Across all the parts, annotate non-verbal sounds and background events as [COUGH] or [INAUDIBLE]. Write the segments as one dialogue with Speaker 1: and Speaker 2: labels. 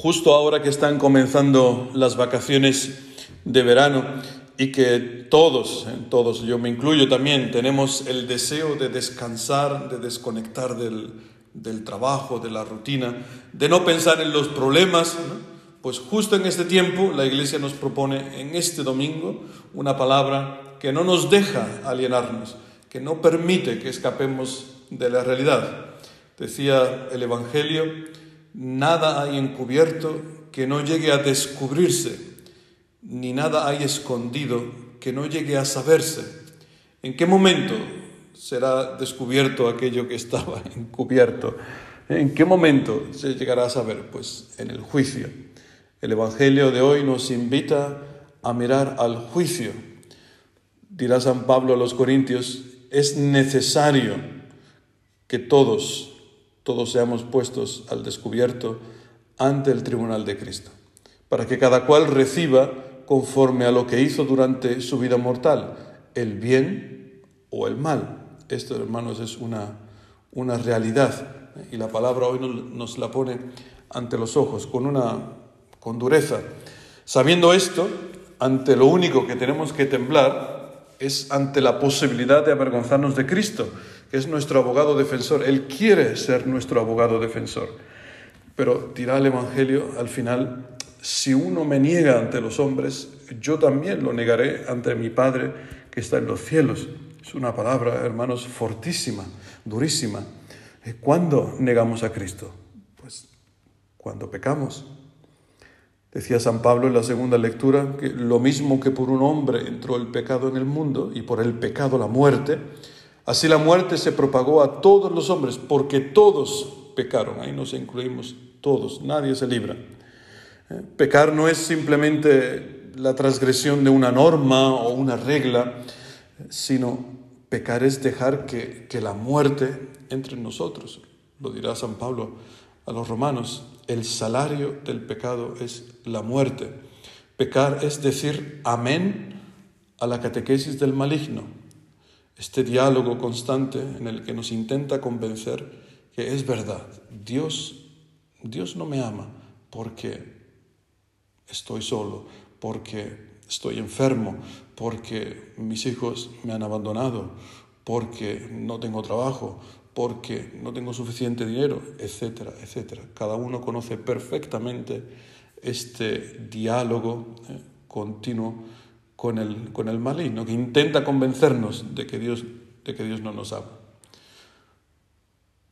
Speaker 1: justo ahora que están comenzando las vacaciones de verano y que todos, eh, todos, yo me incluyo también, tenemos el deseo de descansar, de desconectar del, trabajo, de la rutina, de no pensar en los problemas, pues justo en este tiempo la Iglesia nos propone en este domingo una palabra que no nos deja alienarnos, que no permite que escapemos de la realidad. Decía el Evangelio, nada hay encubierto que no llegue a descubrirse, ni nada hay escondido que no llegue a saberse. ¿En qué momento será descubierto aquello que estaba [LAUGHS] encubierto? ¿En qué momento se llegará a saber? Pues en el juicio. El Evangelio de hoy nos invita a mirar al juicio. Dirá San Pablo a los Corintios, es necesario que todos todos seamos puestos al descubierto ante el tribunal de Cristo, para que cada cual reciba conforme a lo que hizo durante su vida mortal, el bien o el mal. Esto, hermanos, es una, una realidad y la palabra hoy nos la pone ante los ojos con una con dureza. Sabiendo esto, ante lo único que tenemos que temblar es ante la posibilidad de avergonzarnos de Cristo es nuestro abogado defensor. Él quiere ser nuestro abogado defensor. Pero dirá el Evangelio al final, si uno me niega ante los hombres, yo también lo negaré ante mi Padre que está en los cielos. Es una palabra, hermanos, fortísima, durísima. Eh, ¿Cuándo negamos a Cristo? Pues cuando pecamos. Decía San Pablo en la segunda lectura que lo mismo que por un hombre entró el pecado en el mundo y por el pecado la muerte, Así la muerte se propagó a todos los hombres, porque todos pecaron. Ahí nos incluimos todos, nadie se libra. Eh, pecar no es simplemente la transgresión de una norma o una regla, sino pecar es dejar que, que la muerte entre en nosotros. Lo dirá San Pablo a los romanos, el salario del pecado es la muerte. Pecar es decir amén a la catequesis del maligno, este diálogo constante en el que nos intenta convencer que es verdad, Dios, Dios no me ama porque estoy solo, porque estoy enfermo, porque mis hijos me han abandonado, porque no tengo trabajo, porque no tengo suficiente dinero, etcétera, etcétera. Cada uno conoce perfectamente este diálogo eh, continuo con el, con el maligno, que intenta convencernos de que, Dios, de que Dios no nos ama.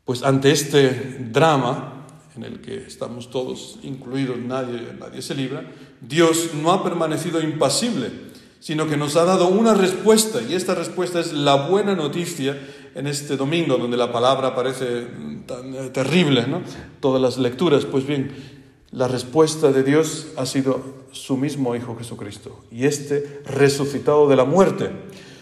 Speaker 1: Pues ante este drama en el que estamos todos incluidos, nadie, nadie se libra, Dios no ha permanecido impasible, sino que nos ha dado una respuesta, y esta respuesta es la buena noticia en este domingo, donde la palabra parece tan terrible, ¿no? Todas las lecturas, pues bien, la respuesta de Dios ha sido su mismo Hijo Jesucristo y este resucitado de la muerte.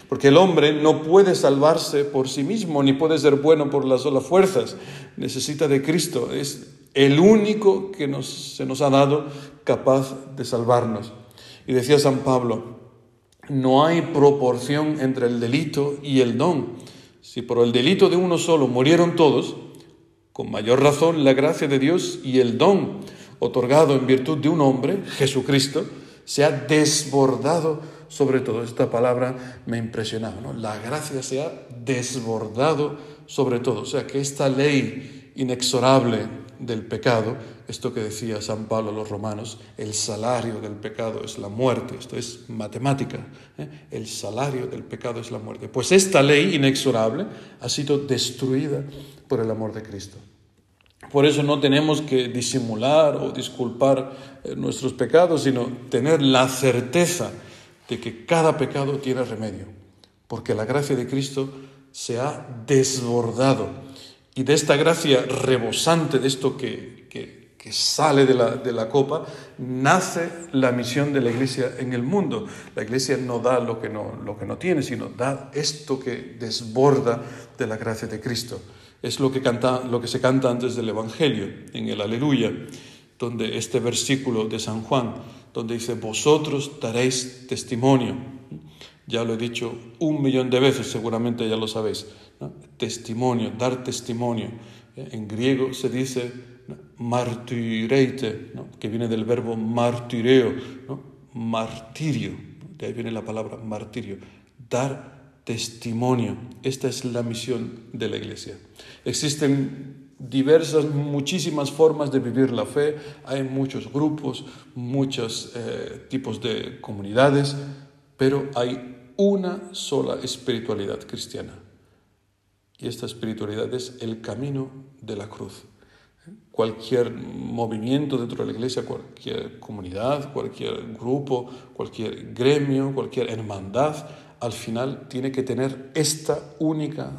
Speaker 1: Porque el hombre no puede salvarse por sí mismo, ni puede ser bueno por las solas fuerzas. Necesita de Cristo. Es el único que nos, se nos ha dado capaz de salvarnos. Y decía San Pablo, no hay proporción entre el delito y el don. Si por el delito de uno solo murieron todos, con mayor razón la gracia de Dios y el don otorgado en virtud de un hombre, Jesucristo, se ha desbordado sobre todo. Esta palabra me ha impresionado, ¿no? La gracia se ha desbordado sobre todo. O sea, que esta ley inexorable del pecado, esto que decía San Pablo a los romanos, el salario del pecado es la muerte, esto es matemática, ¿eh? el salario del pecado es la muerte. Pues esta ley inexorable ha sido destruida por el amor de Cristo. Por eso no tenemos que disimular o disculpar eh, nuestros pecados, sino tener la certeza de que cada pecado tiene remedio, porque la gracia de Cristo se ha desbordado. Y de esta gracia rebosante, de esto que, que, sale de la, de la, copa, nace la misión de la Iglesia en el mundo. La Iglesia no da lo que no, lo que no tiene, sino da esto que desborda de la gracia de Cristo. Es lo que, canta, lo que se canta antes del Evangelio, en el Aleluya, donde este versículo de San Juan, donde dice, vosotros daréis testimonio. Ya lo he dicho un millón de veces, seguramente ya lo sabéis. Testimonio, dar testimonio. En griego se dice martireite, que viene del verbo martireo, martirio, de ahí viene la palabra martirio, dar testimonio. Esta es la misión de la Iglesia. Existen diversas, muchísimas formas de vivir la fe, hay muchos grupos, muchos eh, tipos de comunidades, pero hay una sola espiritualidad cristiana. Y esta espiritualidad es el camino de la cruz. Cualquier movimiento dentro de la iglesia, cualquier comunidad, cualquier grupo, cualquier gremio, cualquier hermandad, al final tiene que tener esta única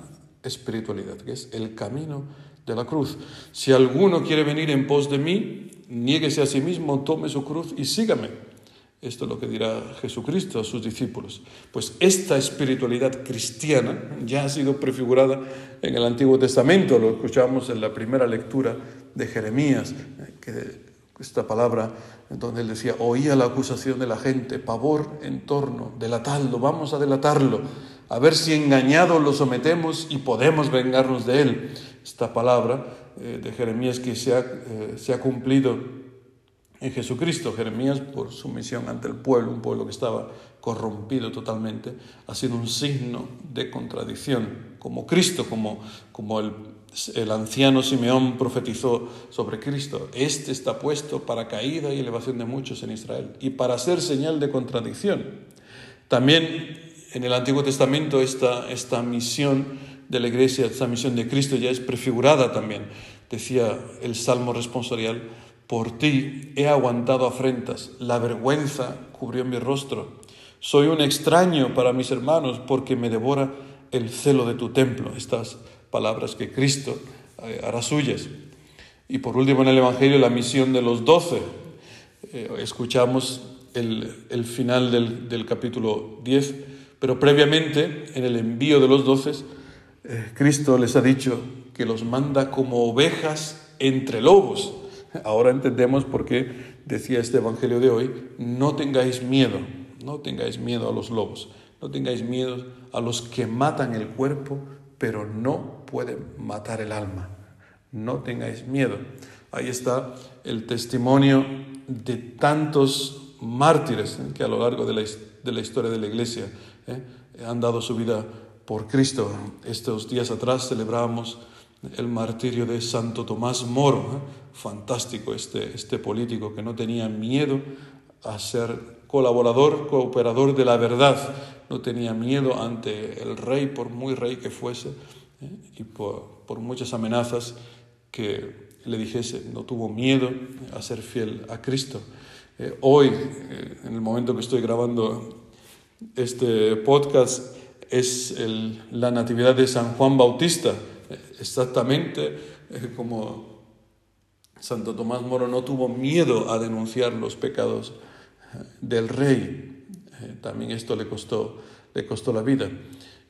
Speaker 1: espiritualidad, que es el camino de la cruz. Si alguno quiere venir en pos de mí, niéguese a sí mismo, tome su cruz y sígame. Esto es lo que dirá Jesucristo a sus discípulos. Pues esta espiritualidad cristiana ya ha sido prefigurada en el Antiguo Testamento, lo escuchamos en la primera lectura de Jeremías, que esta palabra donde él decía, oía la acusación de la gente, pavor en torno, delatarlo, vamos a delatarlo, a ver si engañado lo sometemos y podemos vengarnos de él. Esta palabra eh, de Jeremías que se ha, eh, se ha cumplido en Jesucristo. Jeremías, por su misión ante el pueblo, un pueblo que estaba corrompido totalmente, ha sido un signo de contradicción, como Cristo, como, como el, el anciano Simeón profetizó sobre Cristo. Este está puesto para caída y elevación de muchos en Israel y para ser señal de contradicción. También en el Antiguo Testamento esta, esta misión de la iglesia, esta misión de Cristo ya es prefigurada también. Decía el Salmo responsorial, por ti he aguantado afrentas, la vergüenza cubrió mi rostro. Soy un extraño para mis hermanos porque me devora el celo de tu templo. Estas palabras que Cristo eh, hará suyas. Y por último en el Evangelio la misión de los doce. Eh, escuchamos el, final del, capítulo 10, pero previamente en el envío de los doce, eh, Cristo les ha dicho que los manda como ovejas entre lobos. Ahora entendemos por qué decía este Evangelio de hoy, no tengáis miedo, no tengáis miedo a los lobos, no tengáis miedo a los que matan el cuerpo, pero no pueden matar el alma. No tengáis miedo. Ahí está el testimonio de tantos mártires que a lo largo de la, historia de la Iglesia ¿eh? han dado su vida por Cristo. Estos días atrás celebrábamos el martirio de Santo Tomás Moro, ¿eh? fantástico este, este político que no tenía miedo a ser colaborador, cooperador de la verdad, no tenía miedo ante el rey, por muy rey que fuese, ¿eh? y por, muchas amenazas que le dijese, no tuvo miedo a ser fiel a Cristo. Eh, hoy, en el momento que estoy grabando este podcast, es la Natividad de San Juan Bautista, exactamente eh, como Santo Tomás Moro no tuvo miedo a denunciar los pecados eh, del rey. Eh, también esto le costó, le costó la vida.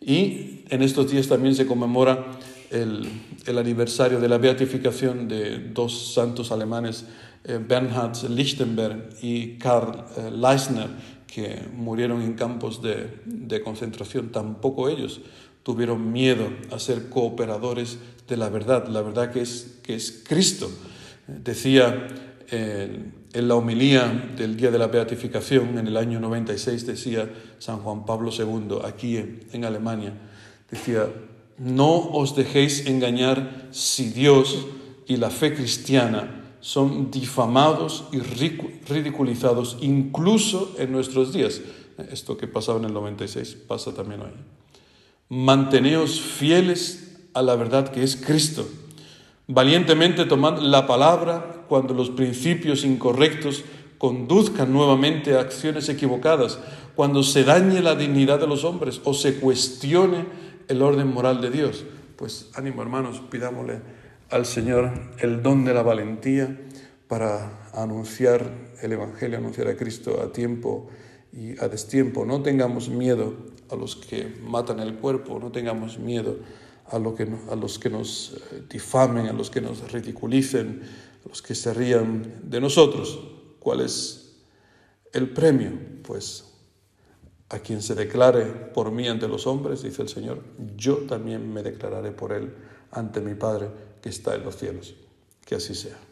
Speaker 1: Y en estos días también se conmemora el, el aniversario de la beatificación de dos santos alemanes, Bernhard Lichtenberg y Karl Leisner, que murieron en campos de, de concentración. Tampoco ellos tuvieron miedo a ser cooperadores de la verdad, la verdad que es, que es Cristo. Decía en, la homilía del día de la beatificación, en el año 96, decía San Juan Pablo II, aquí en, Alemania, decía, no os dejéis engañar si Dios y la fe cristiana son difamados y ridiculizados incluso en nuestros días. Esto que pasaba en el 96 pasa también hoy. Manteneos fieles a la verdad que es Cristo. Valientemente tomad la palabra cuando los principios incorrectos conduzcan nuevamente a acciones equivocadas, cuando se dañe la dignidad de los hombres o se cuestione el orden moral de Dios. Pues ánimo hermanos, pidámosle al Señor el don de la valentía para anunciar el Evangelio, anunciar a Cristo a tiempo y a destiempo. No tengamos miedo a los que matan el cuerpo, no tengamos miedo a, que, a los que nos eh, difamen, a los que nos ridiculicen, a los que se rían de nosotros. ¿Cuál es el premio? Pues a quien se declare por mí ante los hombres, dice el Señor, yo también me declararé por él ante mi Padre que está en los cielos. Que así sea.